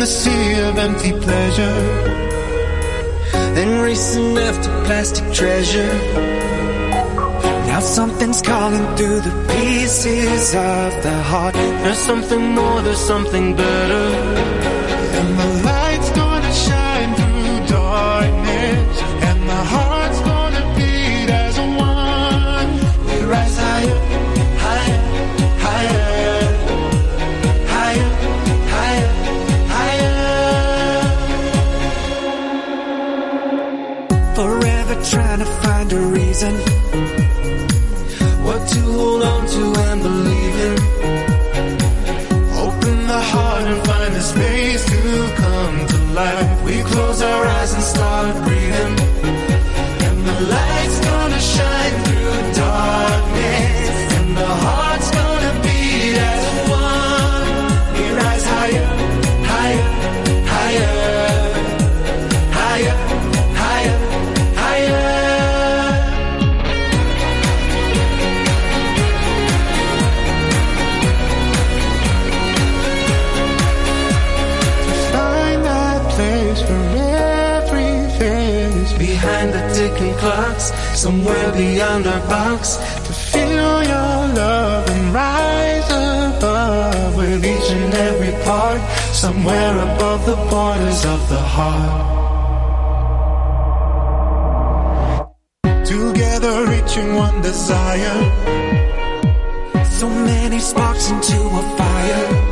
the sea of empty pleasure. Then racing after plastic treasure. Now something's calling through the pieces of the heart. There's something more, there's something better. And the heart ticking clocks, somewhere beyond our box. To feel your love and rise above with each and every part, somewhere above the borders of the heart. Together reaching one desire. So many sparks into a fire.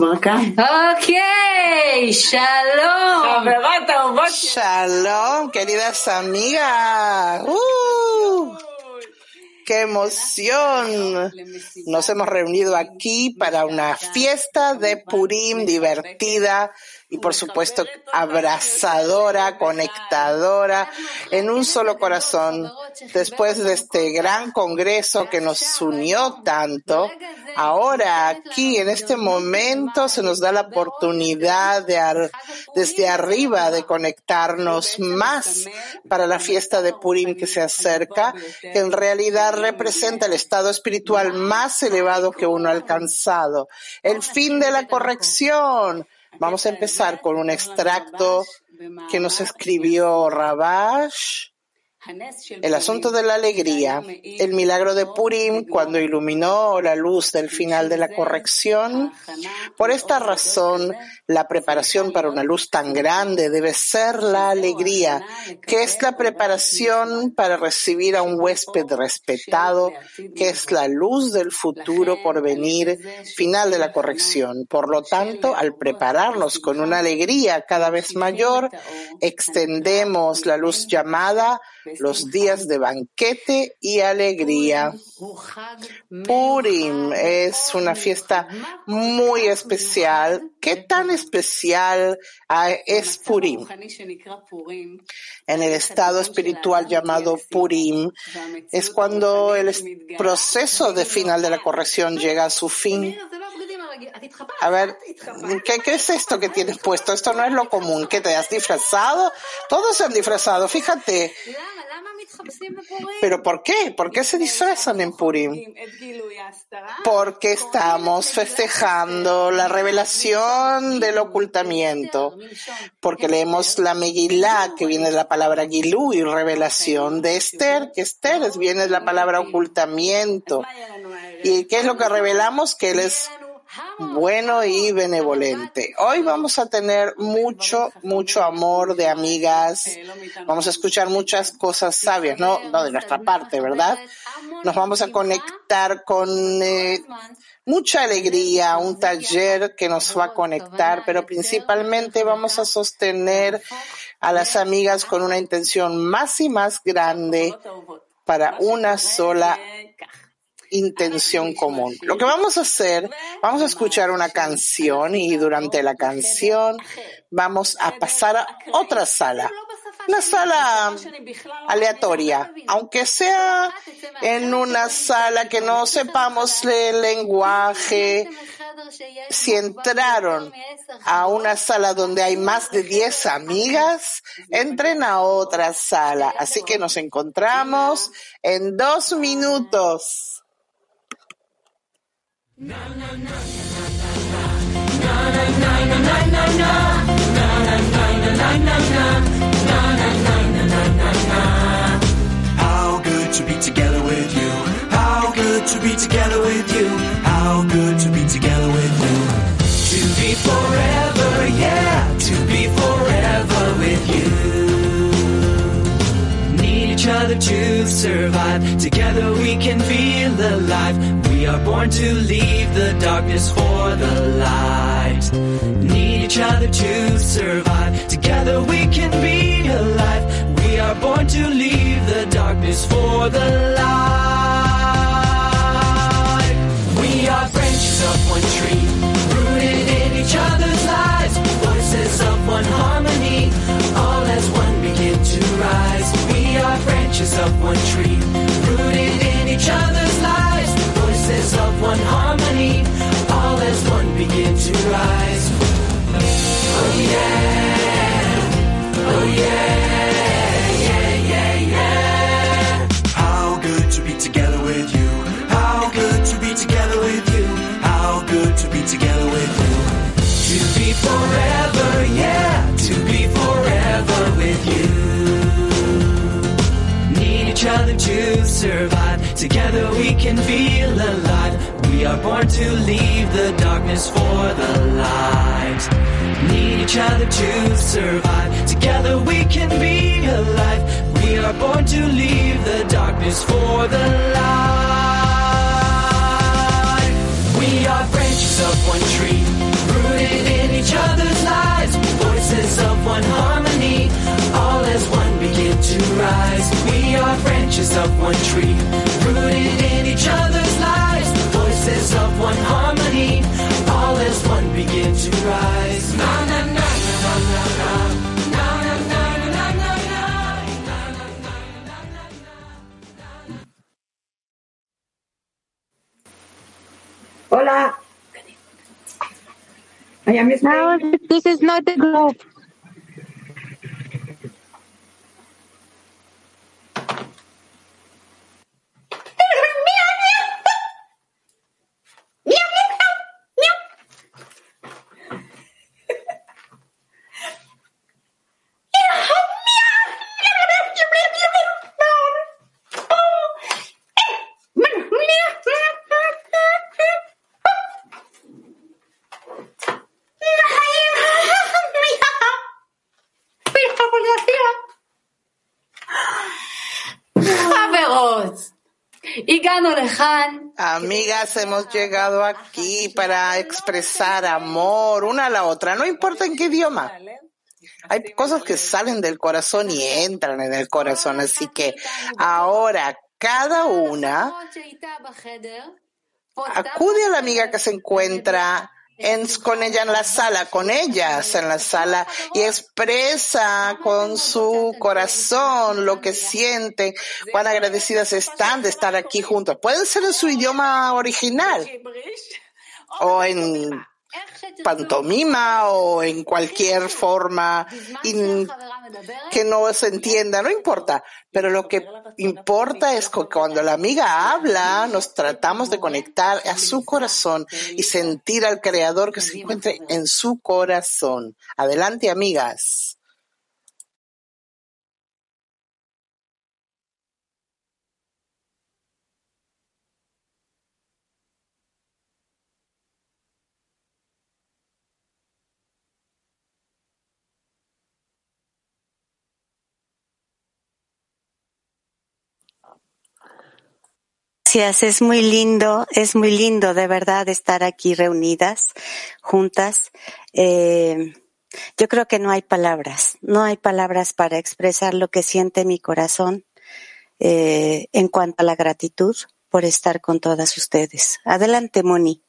כבר כאן. אוקיי, שלום, חברות אהובות. Shalom, queridas amigas. ¡Uh! ¡Qué emoción! Nos hemos reunido aquí para una fiesta de Purim divertida y por supuesto abrazadora, conectadora, en un solo corazón. Después de este gran congreso que nos unió tanto, ahora aquí en este momento se nos da la oportunidad de desde arriba de conectarnos más para la fiesta de Purim que se acerca, que en realidad representa el estado espiritual más elevado que uno ha alcanzado. El fin de la corrección. Vamos a empezar con un extracto que nos escribió Rabash. El asunto de la alegría, el milagro de Purim cuando iluminó la luz del final de la corrección. Por esta razón, la preparación para una luz tan grande debe ser la alegría, que es la preparación para recibir a un huésped respetado, que es la luz del futuro por venir, final de la corrección. Por lo tanto, al prepararnos con una alegría cada vez mayor, extendemos la luz llamada los días de banquete y alegría. Purim es una fiesta muy especial. ¿Qué tan especial ah, es Purim? En el estado espiritual llamado Purim es cuando el es- proceso de final de la corrección llega a su fin. A ver, ¿qué, qué es esto que tienes puesto? Esto no es lo común. ¿Que te has disfrazado? Todos se han disfrazado, fíjate. ¿Pero por qué? ¿Por qué se disfrazan en Purim? Porque estamos festejando la revelación del ocultamiento. Porque leemos la Megilá, que viene de la palabra Gilú, y revelación de Esther, que Esther viene de la palabra ocultamiento. ¿Y qué es lo que revelamos? Que Él es bueno y benevolente. Hoy vamos a tener mucho, mucho amor de amigas. Vamos a escuchar muchas cosas sabias, no, no de nuestra parte, ¿verdad? Nos vamos a conectar con eh, mucha alegría, un taller que nos va a conectar, pero principalmente vamos a sostener a las amigas con una intención más y más grande para una sola intención común. Lo que vamos a hacer, vamos a escuchar una canción y durante la canción vamos a pasar a otra sala. Una sala aleatoria, aunque sea en una sala que no sepamos el lenguaje, si entraron a una sala donde hay más de 10 amigas, entren a otra sala. Así que nos encontramos en dos minutos. How good to be together with you. How good to be together with you. How good to be together with you. To be forever, yeah, to be forever each other to survive. Together we can feel alive. We are born to leave the darkness for the light. Need each other to survive. Together we can be alive. We are born to leave the darkness for the light. We are branches of one tree, rooted in each other's branches one tree, one tree, rooted in each other's lives. Voices of one harmony, all as one begin to rise. Na na na na na na. Na, na, na, na, na, na, na. Hola. I am No, this is not the group. Amigas, hemos llegado aquí para expresar amor una a la otra, no importa en qué idioma. Hay cosas que salen del corazón y entran en el corazón, así que ahora cada una acude a la amiga que se encuentra en- con ella en la sala, con ellas en la sala y expresa con su corazón lo que sienten, cuán agradecidas están de estar aquí juntos. Pueden ser en su idioma original o en pantomima o en cualquier forma que no se entienda, no importa. Pero lo que importa es que cuando la amiga habla, nos tratamos de conectar a su corazón y sentir al creador que se encuentre en su corazón. Adelante, amigas. Gracias, es muy lindo, es muy lindo de verdad estar aquí reunidas, juntas. Eh, yo creo que no hay palabras, no hay palabras para expresar lo que siente mi corazón eh, en cuanto a la gratitud por estar con todas ustedes. Adelante, Moni.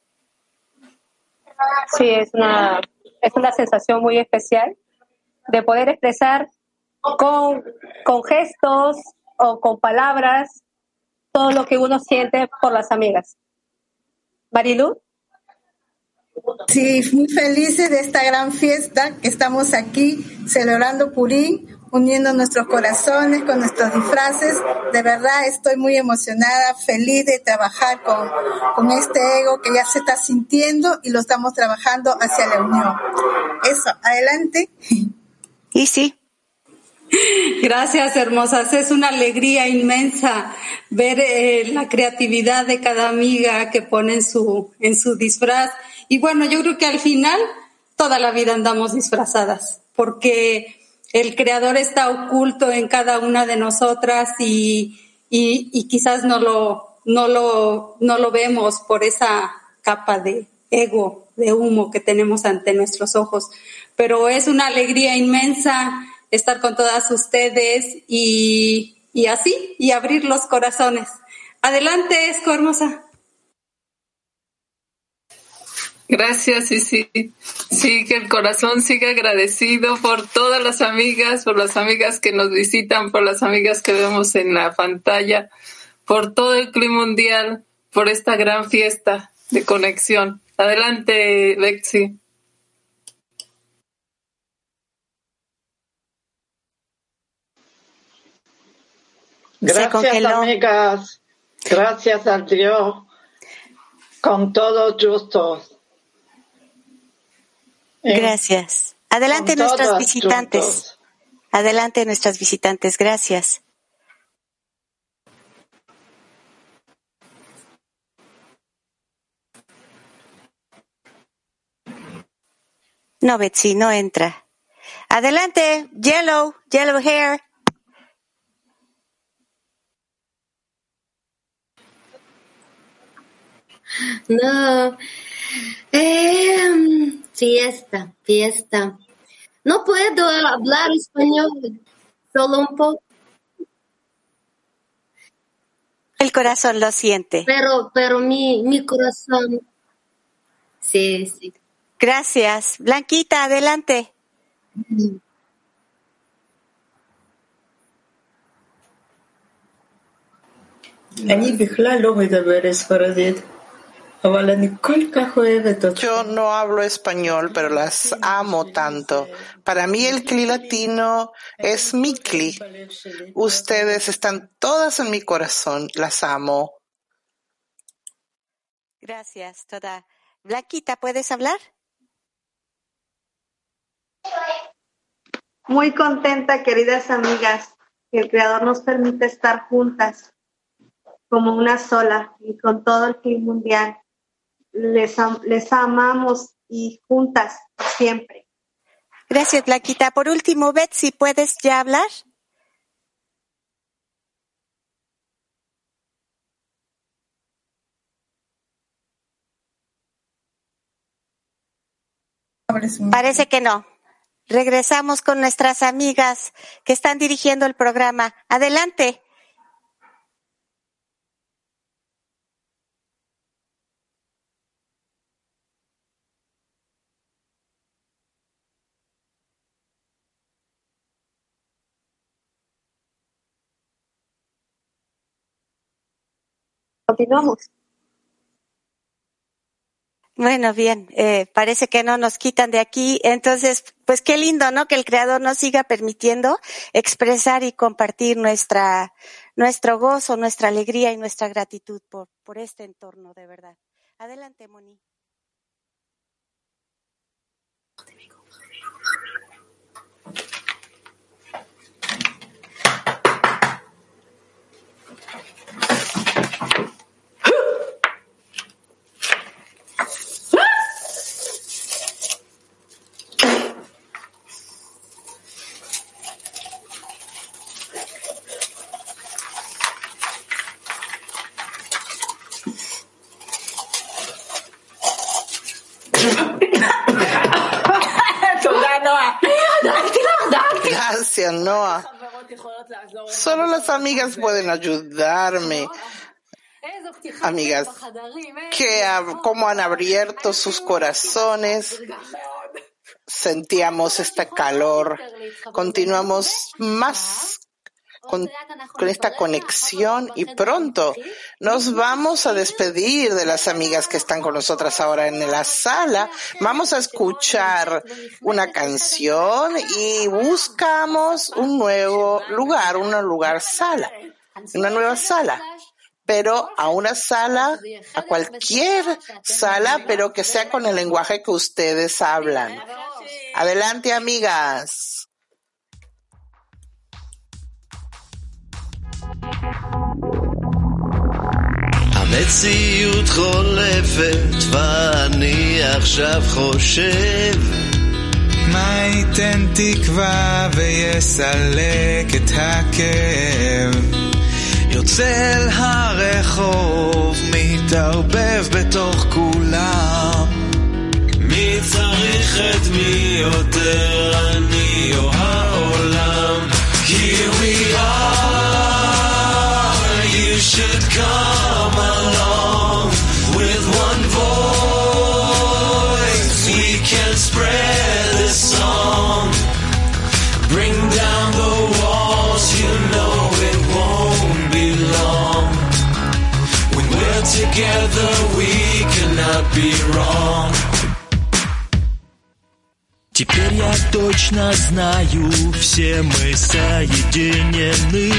Sí, es una, es una sensación muy especial de poder expresar con, con gestos o con palabras todo lo que uno siente por las amigas. Marilu. Sí, muy felices de esta gran fiesta que estamos aquí celebrando Purín, uniendo nuestros corazones con nuestros disfraces. De verdad estoy muy emocionada, feliz de trabajar con, con este ego que ya se está sintiendo y lo estamos trabajando hacia la unión. Eso, adelante. Y sí, Gracias, hermosas. Es una alegría inmensa ver eh, la creatividad de cada amiga que pone en su, en su disfraz. Y bueno, yo creo que al final toda la vida andamos disfrazadas, porque el creador está oculto en cada una de nosotras y, y, y quizás no lo, no lo, no lo vemos por esa capa de ego, de humo que tenemos ante nuestros ojos. Pero es una alegría inmensa estar con todas ustedes y, y así, y abrir los corazones. Adelante, Esco Hermosa. Gracias, y sí, sí, que el corazón siga agradecido por todas las amigas, por las amigas que nos visitan, por las amigas que vemos en la pantalla, por todo el clima mundial, por esta gran fiesta de conexión. Adelante, Lexi. Gracias, amigas. Gracias a Dios. Con todos justos. Gracias. Adelante nuestras visitantes. Adelante nuestras visitantes. Gracias. No, Betsy, no entra. Adelante, Yellow, Yellow Hair. No. Eh, fiesta, fiesta. No puedo hablar español, solo un poco. El corazón lo siente. Pero, pero mi, mi corazón. Sí, sí. Gracias. Blanquita, adelante. אני בכלל לא מדבר ספרדית. Yo no hablo español, pero las amo tanto. Para mí el cli latino es mi cli. Ustedes están todas en mi corazón. Las amo. Gracias, toda. Blanquita, ¿puedes hablar? Muy contenta, queridas amigas, que el Creador nos permite estar juntas como una sola y con todo el clima mundial les, les amamos y juntas siempre. Gracias, Blanquita. Por último, Betsy, ¿puedes ya hablar? Parece que no. Regresamos con nuestras amigas que están dirigiendo el programa. Adelante. Continuamos. Bueno, bien, eh, parece que no nos quitan de aquí. Entonces, pues qué lindo, ¿no? Que el Creador nos siga permitiendo expresar y compartir nuestra, nuestro gozo, nuestra alegría y nuestra gratitud por, por este entorno, de verdad. Adelante, Moni. Gracias, Noah. Solo las amigas pueden ayudarme. Amigas, que cómo han abierto sus corazones. Sentíamos este calor. Continuamos más con, con esta conexión y pronto nos vamos a despedir de las amigas que están con nosotras ahora en la sala. Vamos a escuchar una canción y buscamos un nuevo lugar, un lugar sala, una nueva sala Pero a una sala, a cualquier sala, pero que sea con el lenguaje que ustedes hablan. Adelante, amigas. המציאות חולפת ואני עכשיו חושב מה ייתן תקווה ויסלק את הכאב? יוצא אל הרחוב, מתערבב בתוך כולם. מי צריך את מי יותר together we cannot be wrong Теперь я точно знаю, все мы соединены.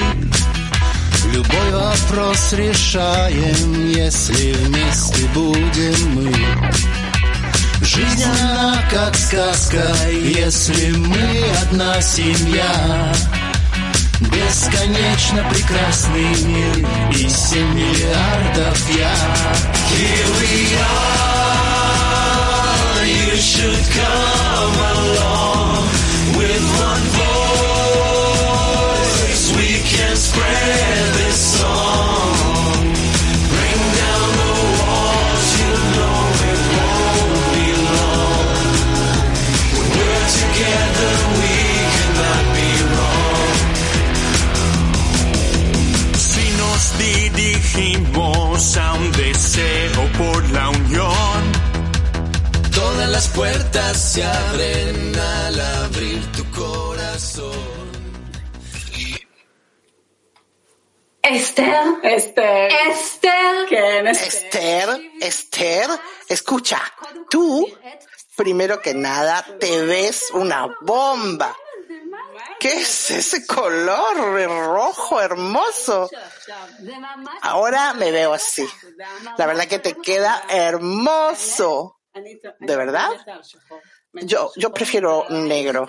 Любой вопрос решаем, если вместе будем мы. Жизнь она как сказка, если мы одна семья. Бесконечно прекрасный мир и семь миллиардов я. Here we are, you should come along with one voice. We can spread las puertas se abren al abrir tu corazón. Esther. Esther. Esther. Esther, Esther, escucha, tú, primero que nada, te ves una bomba. ¿Qué es ese color rojo hermoso? Ahora me veo así. La verdad que te queda hermoso. ¿De verdad? Yo, yo prefiero negro.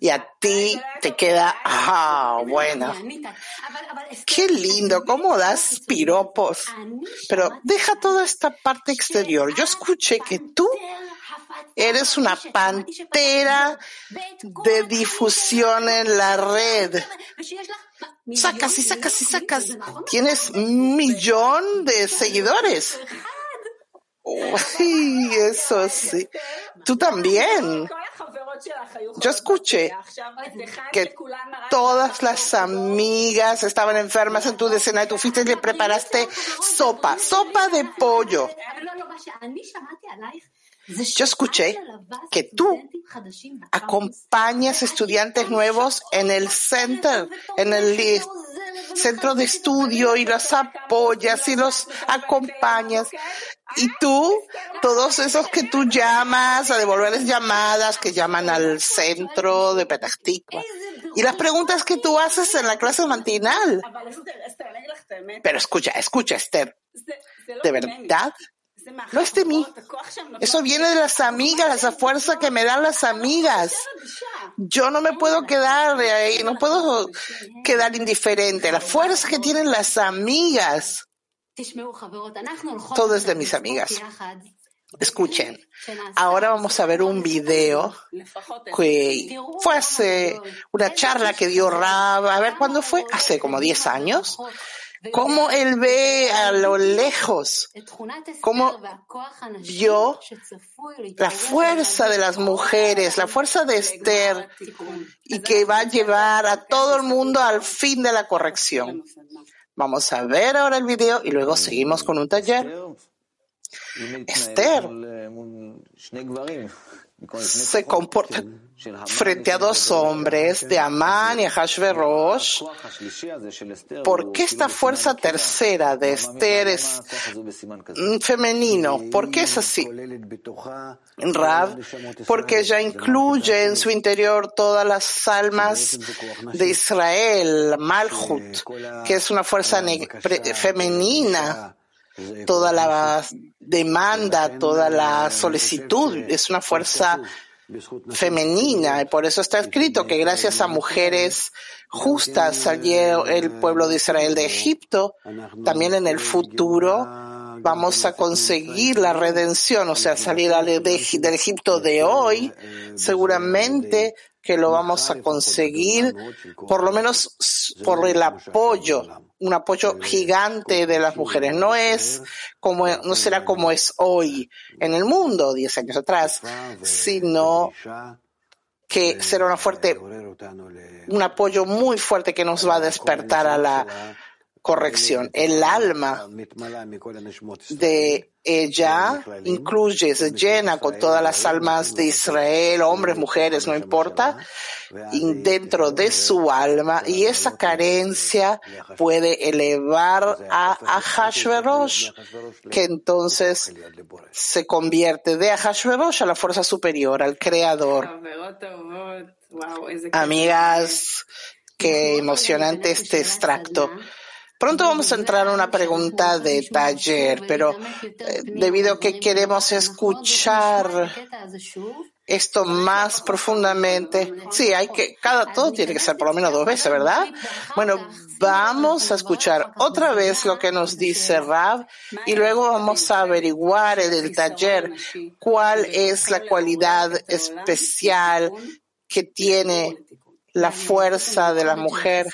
Y a ti te queda, ah, bueno. Qué lindo, cómo das piropos. Pero deja toda esta parte exterior. Yo escuché que tú eres una pantera de difusión en la red. Sacas y sacas y sacas. Tienes un millón de seguidores. Uy, eso sí. Tú también. Yo escuché que todas las amigas estaban enfermas en tu decena y tú fuiste y le preparaste sopa, sopa de pollo. Yo escuché que tú acompañas estudiantes nuevos en el center, en el li- centro de estudio y los apoyas y los acompañas. Y tú, todos esos que tú llamas a devolverles llamadas, que llaman al centro de Petah Tikva. Y las preguntas que tú haces en la clase matinal. Pero escucha, escucha, Esther. ¿De verdad? No es de mí. Eso viene de las amigas, esa fuerza que me dan las amigas. Yo no me puedo quedar ahí, no puedo quedar indiferente. La fuerza que tienen las amigas. Todo es de mis amigas. Escuchen, ahora vamos a ver un video que fue hace una charla que dio Rab, a ver cuándo fue, hace como 10 años, cómo él ve a lo lejos, cómo vio la fuerza de las mujeres, la fuerza de Esther, y que va a llevar a todo el mundo al fin de la corrección. Vamos a ver ahora el video y luego seguimos con un taller. Esther se comporta frente a dos hombres de Amán y Hashverosh. ¿Por qué esta fuerza tercera de Esther es femenino? ¿Por qué es así? Rab, porque ella incluye en su interior todas las almas de Israel, Malhut, que es una fuerza femenina toda la demanda, toda la solicitud, es una fuerza femenina y por eso está escrito que gracias a mujeres justas salió el pueblo de Israel de Egipto, también en el futuro vamos a conseguir la redención, o sea, salir del Egipto de hoy, seguramente que lo vamos a conseguir, por lo menos por el apoyo, un apoyo gigante de las mujeres. No es como, no será como es hoy en el mundo, diez años atrás, sino que será una fuerte, un apoyo muy fuerte que nos va a despertar a la corrección. El alma de ella incluye, se llena con todas las almas de Israel, hombres, mujeres, no importa, dentro de su alma, y esa carencia puede elevar a Ahashverosh, que entonces se convierte de Ahashverosh a la fuerza superior, al creador. Amigas, qué emocionante este extracto. Pronto vamos a entrar a una pregunta de taller, pero eh, debido a que queremos escuchar esto más profundamente, sí, hay que, cada, todo tiene que ser por lo menos dos veces, ¿verdad? Bueno, vamos a escuchar otra vez lo que nos dice Rab y luego vamos a averiguar en el taller cuál es la cualidad especial que tiene la fuerza de la mujer,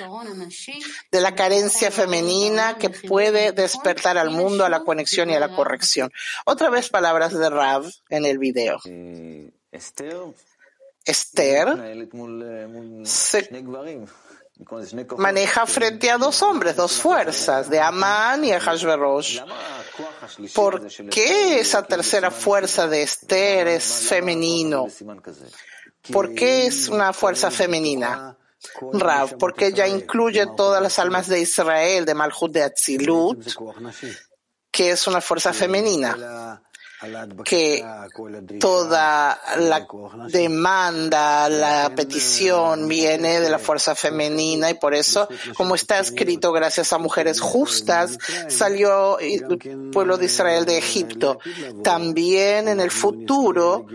de la carencia femenina que puede despertar al mundo a la conexión y a la corrección. Otra vez palabras de Rav en el video. Esther se maneja frente a dos hombres, dos fuerzas, de Amán y Hashverosh. ¿Por qué esa tercera fuerza de Esther es femenino? ¿Por qué es una fuerza femenina? Rav, porque ella incluye todas las almas de Israel, de Malhut de Atzilut, que es una fuerza femenina que toda la demanda, la petición viene de la fuerza femenina y por eso, como está escrito, gracias a mujeres justas, salió el pueblo de Israel de Egipto. También en el futuro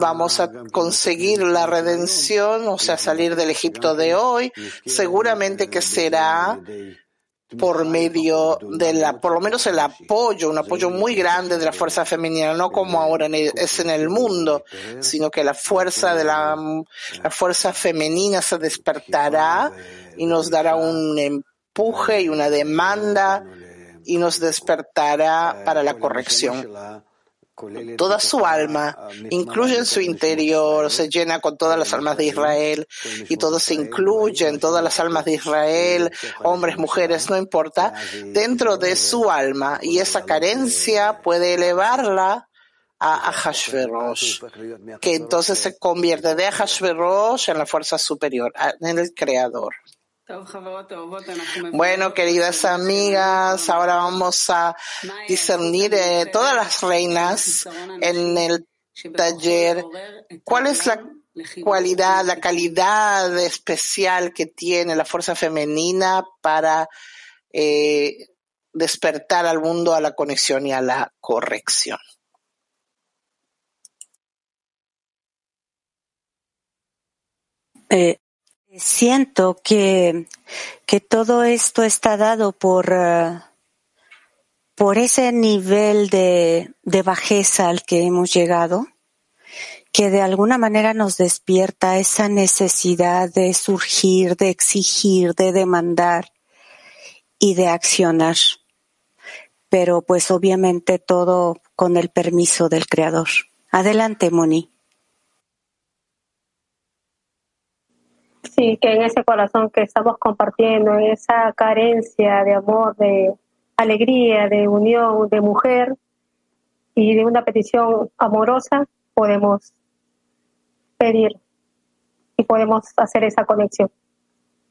vamos a conseguir la redención, o sea, salir del Egipto de hoy, seguramente que será por medio de la, por lo menos el apoyo, un apoyo muy grande de la fuerza femenina, no como ahora es en el mundo, sino que la fuerza de la, la fuerza femenina se despertará y nos dará un empuje y una demanda y nos despertará para la corrección. Toda su alma, incluye en su interior, se llena con todas las almas de Israel y todo se incluye en todas las almas de Israel, hombres, mujeres, no importa, dentro de su alma y esa carencia puede elevarla a Ahashverosh, que entonces se convierte de Ahashverosh en la fuerza superior, en el creador. Bueno, queridas amigas, ahora vamos a discernir eh, todas las reinas en el taller. ¿Cuál es la cualidad, la calidad especial que tiene la fuerza femenina para eh, despertar al mundo a la conexión y a la corrección? Eh, siento que, que todo esto está dado por, eh, por ese nivel de, de bajeza al que hemos llegado, que de alguna manera nos despierta esa necesidad de surgir, de exigir, de demandar y de accionar. Pero pues obviamente todo con el permiso del Creador. Adelante, Moni. Sí, que en ese corazón que estamos compartiendo, esa carencia de amor, de alegría, de unión, de mujer y de una petición amorosa, podemos pedir y podemos hacer esa conexión.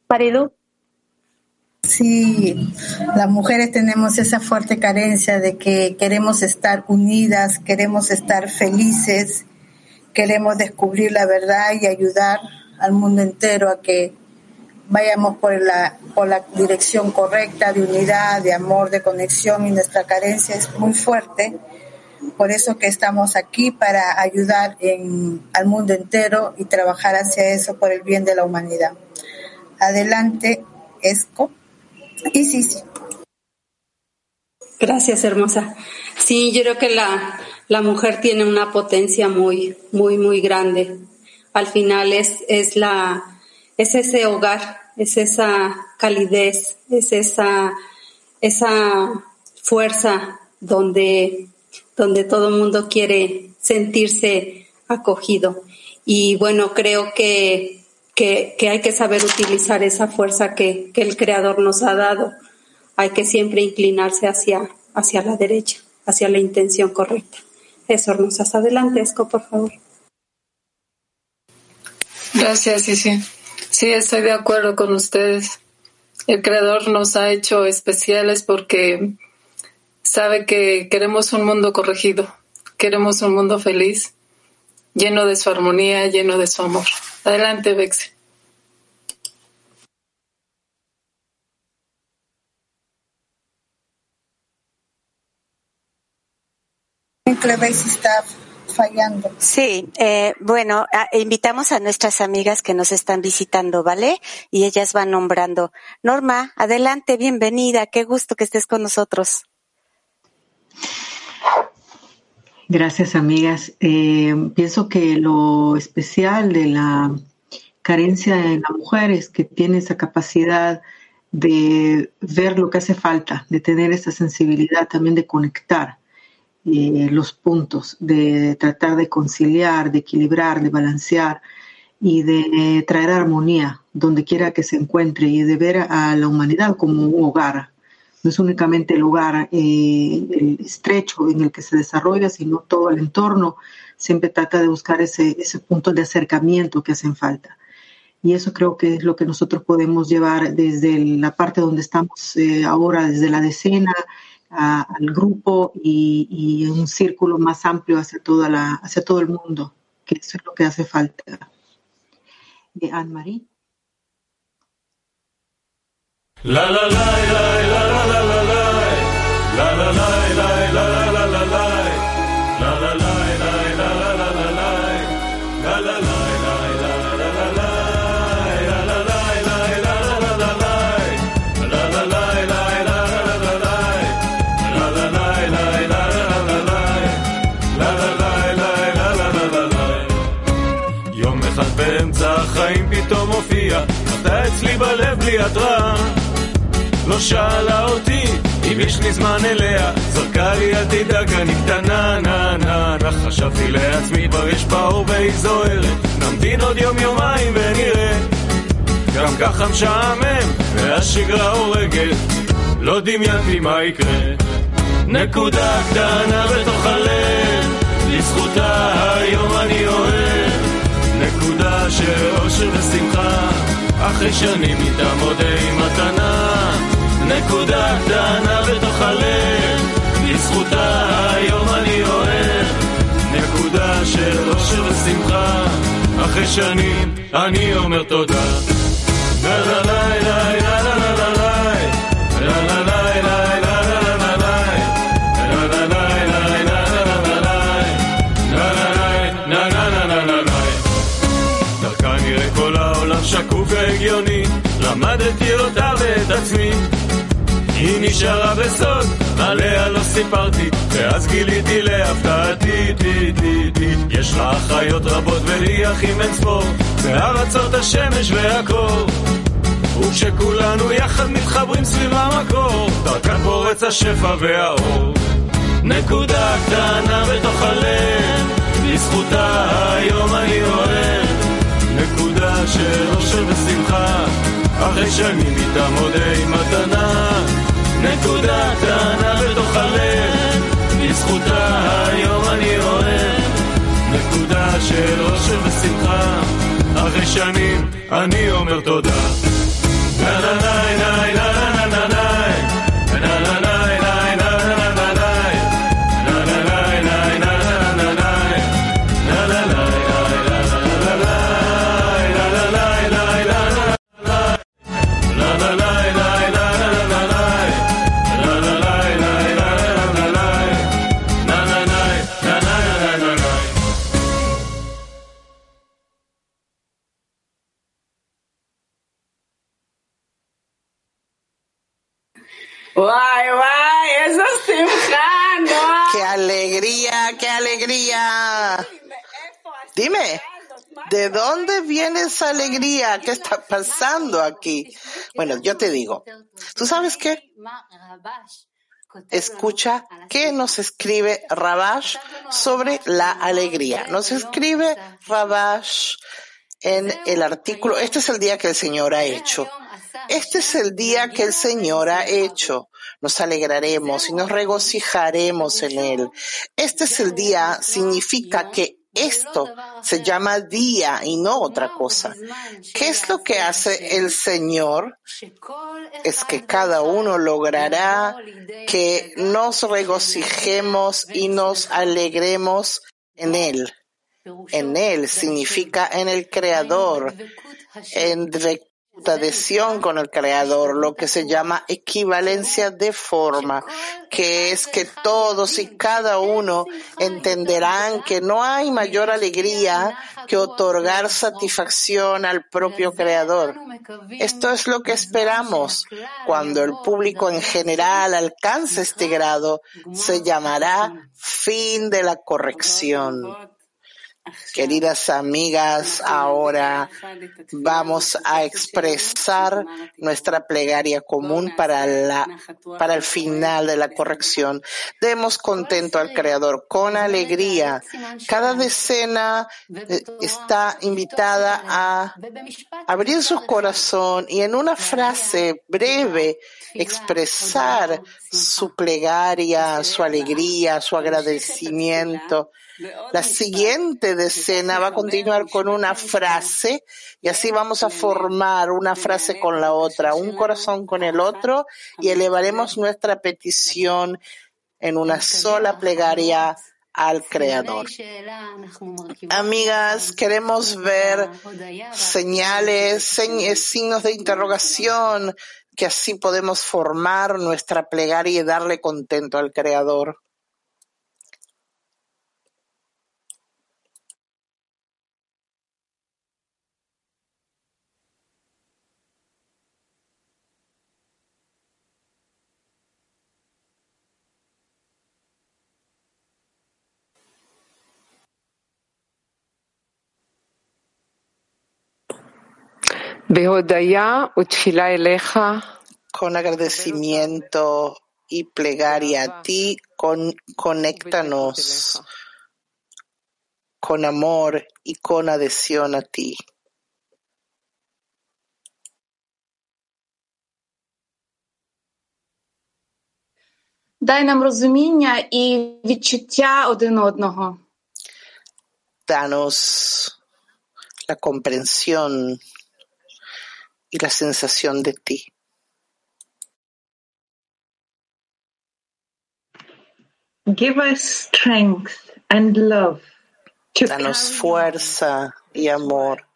Maridu. Sí, las mujeres tenemos esa fuerte carencia de que queremos estar unidas, queremos estar felices, queremos descubrir la verdad y ayudar al mundo entero a que vayamos por la, por la dirección correcta de unidad, de amor, de conexión y nuestra carencia es muy fuerte. Por eso que estamos aquí para ayudar en, al mundo entero y trabajar hacia eso por el bien de la humanidad. Adelante, Esco. Y sí, sí. Gracias, hermosa. Sí, yo creo que la, la mujer tiene una potencia muy, muy, muy grande. Al final es, es la, es ese hogar, es esa calidez, es esa, esa fuerza donde, donde todo el mundo quiere sentirse acogido. Y bueno, creo que, que, que hay que saber utilizar esa fuerza que, que el Creador nos ha dado. Hay que siempre inclinarse hacia, hacia la derecha, hacia la intención correcta. Eso, hermosas. Adelante, Esco, por favor. Gracias, sí, sí. Sí, estoy de acuerdo con ustedes. El Creador nos ha hecho especiales porque sabe que queremos un mundo corregido, queremos un mundo feliz, lleno de su armonía, lleno de su amor. Adelante, Bexi. Está fallando. Sí, eh, bueno, a- invitamos a nuestras amigas que nos están visitando, ¿vale? Y ellas van nombrando. Norma, adelante, bienvenida, qué gusto que estés con nosotros. Gracias, amigas. Eh, pienso que lo especial de la carencia de la mujer es que tiene esa capacidad de ver lo que hace falta, de tener esa sensibilidad también de conectar eh, los puntos, de tratar de conciliar, de equilibrar, de balancear y de traer armonía donde quiera que se encuentre y de ver a la humanidad como un hogar. No es únicamente el lugar eh, el estrecho en el que se desarrolla, sino todo el entorno. Siempre trata de buscar ese, ese punto de acercamiento que hacen falta. Y eso creo que es lo que nosotros podemos llevar desde la parte donde estamos eh, ahora, desde la decena al grupo y, y un círculo más amplio hacia, toda la, hacia todo el mundo, que eso es lo que hace falta. De Anne-Marie. La la la la la la אצלי בלב בלי התראה. לא שאלה אותי אם יש לי זמן אליה, זרקה לי אל תדאג אני קטנה נה נה נה חשבתי לעצמי כבר יש בה אור והיא זוהרת, נמתין עוד יום יומיים ונראה. גם ככה משעמם והשגרה הורגת, לא דמיינתי מה יקרה. נקודה קטנה בתוך הלב, לזכותה היום אני אוהב. נקודה של אושר ושמחה, אחרי שנים איתה מודה עם מתנה, נקודה קטנה בתוך הלב, בזכותה היום אני אוהב, נקודה של אושר ושמחה, אחרי שנים אני אומר תודה. לה לה לה לה לה לה לה לה והגיוני, למדתי אותה ואת עצמי. היא נשארה בסוד, עליה לא סיפרתי, ואז גיליתי להפתעתי, טי טי טי. יש לה אחיות רבות ולי אחים אין ספור, בארצות השמש והקור. וכשכולנו יחד מתחברים סביב המקור, דרכה פורץ השפע והאור. נקודה קטנה בתוך הלב, בזכותה היום אני אוהב. של אושר ושמחה, אחרי שנים איתה מודה עם מתנה. נקודה קטנה בתוך הלב, בזכותה היום אני אוהב. נקודה של אושר ושמחה, אחרי שנים אני אומר תודה. ¡Qué alegría, qué alegría! Dime, ¿de dónde viene esa alegría? ¿Qué está pasando aquí? Bueno, yo te digo, ¿tú sabes qué? Escucha qué nos escribe Rabash sobre la alegría. Nos escribe Rabash en el artículo, este es el día que el Señor ha hecho. Este es el día que el Señor ha hecho. Nos alegraremos y nos regocijaremos en él. Este es el día, significa que esto se llama día y no otra cosa. ¿Qué es lo que hace el Señor? Es que cada uno logrará que nos regocijemos y nos alegremos en Él. En Él significa en el Creador, en adhesión con el Creador, lo que se llama equivalencia de forma, que es que todos y cada uno entenderán que no hay mayor alegría que otorgar satisfacción al propio Creador. Esto es lo que esperamos. Cuando el público en general alcance este grado, se llamará fin de la corrección. Queridas amigas, ahora vamos a expresar nuestra plegaria común para, la, para el final de la corrección. Demos contento al Creador con alegría. Cada decena eh, está invitada a abrir su corazón y en una frase breve expresar su plegaria, su alegría, su agradecimiento. La siguiente decena va a continuar con una frase y así vamos a formar una frase con la otra, un corazón con el otro y elevaremos nuestra petición en una sola plegaria al Creador. Amigas, queremos ver señales, signos de interrogación, que así podemos formar nuestra plegaria y darle contento al Creador. con agradecimiento y plegaria a ti, con, conéctanos con amor y con adhesión a ti. Дай нам розуміння і відчуття один одного. Danos la comprensión y la sensación de ti. Give us strength and love to Danos fuerza y amor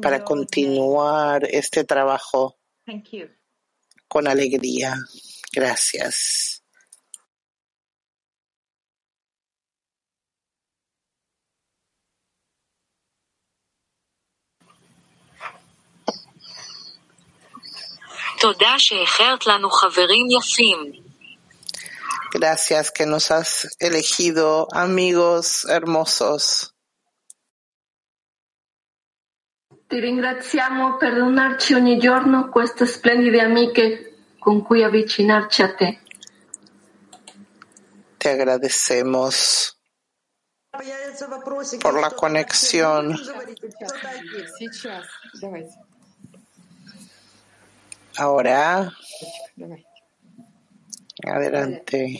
para continuar este trabajo Thank you. con alegría. Gracias. Gracias que nos has elegido amigos hermosos. Ti ringraziamo per donarci ogni giorno queste splendide amiche con cui avvicinarci a te. Te agradecemos por la conexión. Сейчас, давайте. Ahora, Давай. adelante.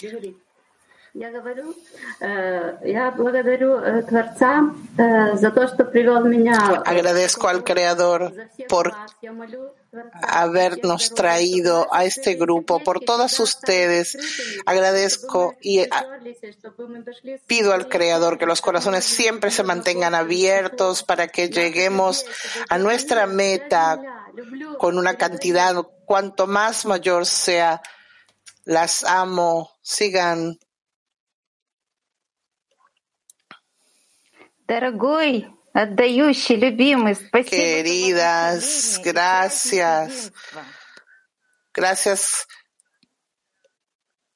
Я говорю, э, я благодарю э, Творца э, за то, что привел меня. Agradezco al Creador por Я молю Творца, habernos traído a este grupo, por todas ustedes. Agradezco y a- чтобы мы дошли с pido al Creador que los corazones siempre se mantengan abiertos para que lleguemos a nuestra meta con una cantidad, cuanto más mayor sea. Las amo, sigan. Queridas, gracias. Gracias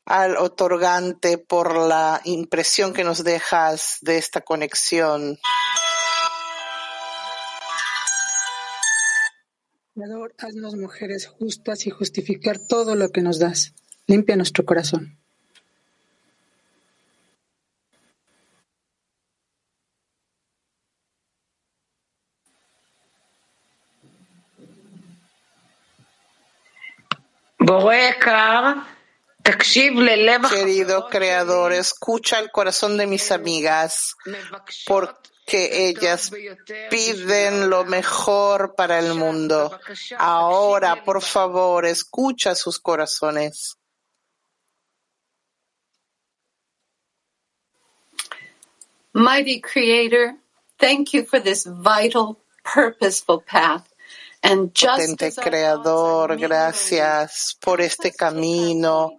al otorgante por la impresión que nos dejas de esta conexión. Creador, haznos mujeres justas y justificar todo lo que nos das. Limpia nuestro corazón. Querido Creador, escucha el corazón de mis amigas porque ellas piden lo mejor para el mundo. Ahora, por favor, escucha sus corazones. Mighty Creator, thank you for this vital, purposeful path. And just Potente Creador, gracias por este camino.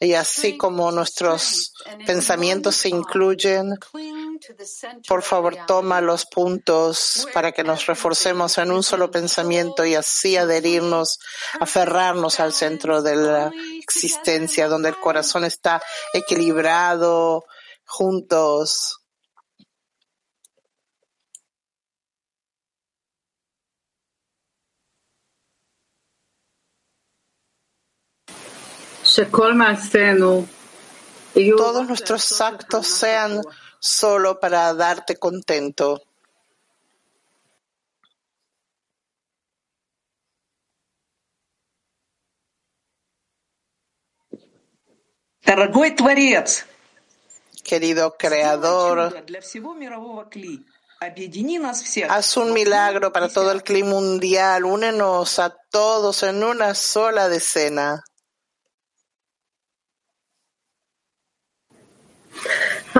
Y así como nuestros pensamientos se incluyen, por favor toma los puntos para que nos reforcemos en un solo pensamiento y así adherirnos, aferrarnos al centro de la existencia, donde el corazón está equilibrado, juntos. Todos nuestros actos sean solo para darte contento. Querido Creador, haz un milagro para todo el clima mundial, únenos a todos en una sola decena.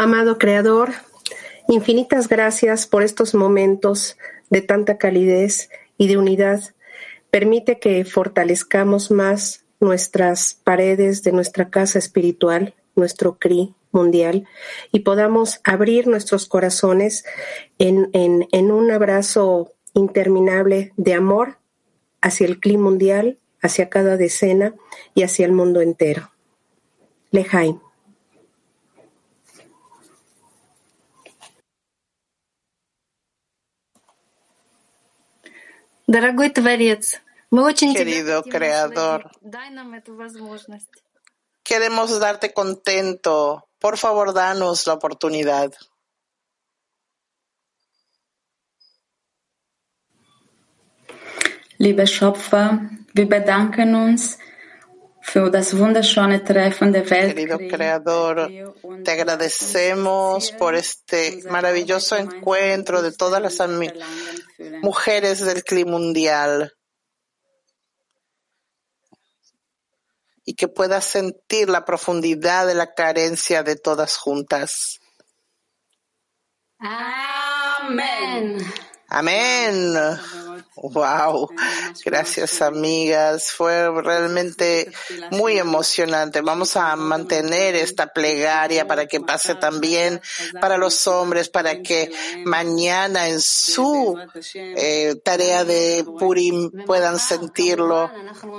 Amado Creador, infinitas gracias por estos momentos de tanta calidez y de unidad. Permite que fortalezcamos más nuestras paredes de nuestra casa espiritual, nuestro CRI mundial, y podamos abrir nuestros corazones en, un abrazo interminable de amor hacia el CRI mundial, hacia cada decena y hacia el mundo entero. Lejaim. Querido Creador, queremos darte contento. Por favor, danos la oportunidad. Liebe Schöpfer, wir bedanken uns Querido Creador, te agradecemos por este maravilloso encuentro de todas las mujeres del clima mundial y que puedas sentir la profundidad de la carencia de todas juntas. Amén. Amén. Wow. Gracias, amigas. Fue realmente muy emocionante. Vamos a mantener esta plegaria para que pase también para los hombres, para que mañana en su eh, tarea de Purim puedan sentirlo.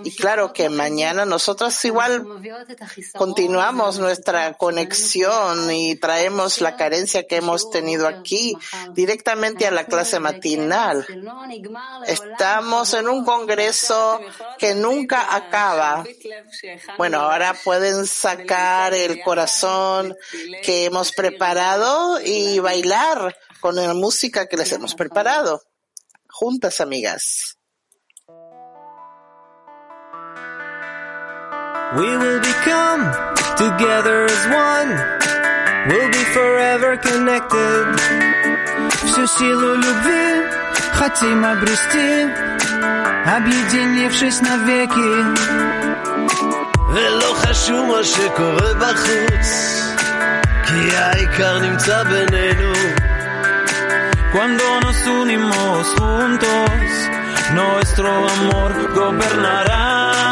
Y claro que mañana nosotros igual continuamos nuestra conexión y traemos la carencia que hemos tenido aquí directamente a la clase matinal. Estamos en un congreso que nunca acaba. Bueno, ahora pueden sacar el corazón que hemos preparado y bailar con la música que les hemos preparado. Juntas, amigas. We will become together as one. We'll be forever connected. Всю силу любви хотим обрести, объединившись навеки. ולא חשוב מה שקורה בחוץ, כי העיקר נמצא בינינו. Cuando nos unimos juntos, nuestro amor gobernará.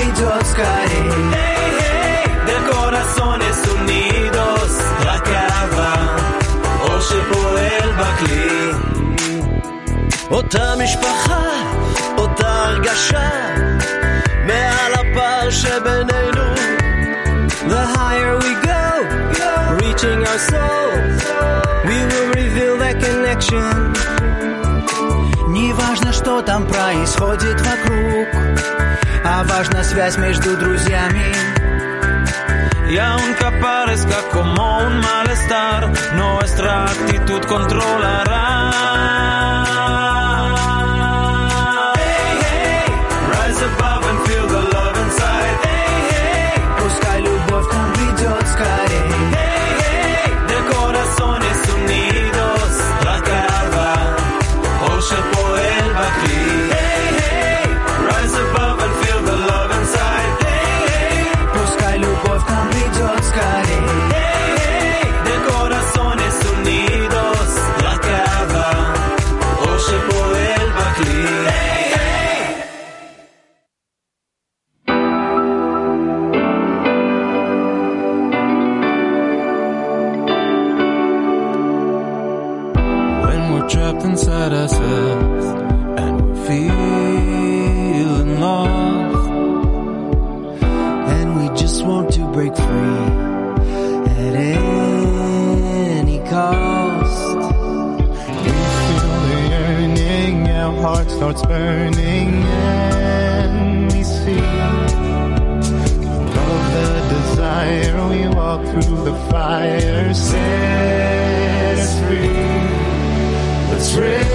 любовь к нам придет скорее. Hey, hey, de corazones unidos, la cava, או שפועל בכלי. אותה משפחה, אותה הרגשה, מעל הפער שבינינו. The higher we go, reaching our soul, we will reveal that connection. Не важно, что там происходит вокруг, а важна связь между друзьями. Y aunque parezca como un malestar, nuestra actitud controlará. Inside ourselves and we're feeling lost, and we just want to break free at any cost. we feel the yearning, our heart starts burning, and we see above the desire. We walk through the fire, set us free. Let's raise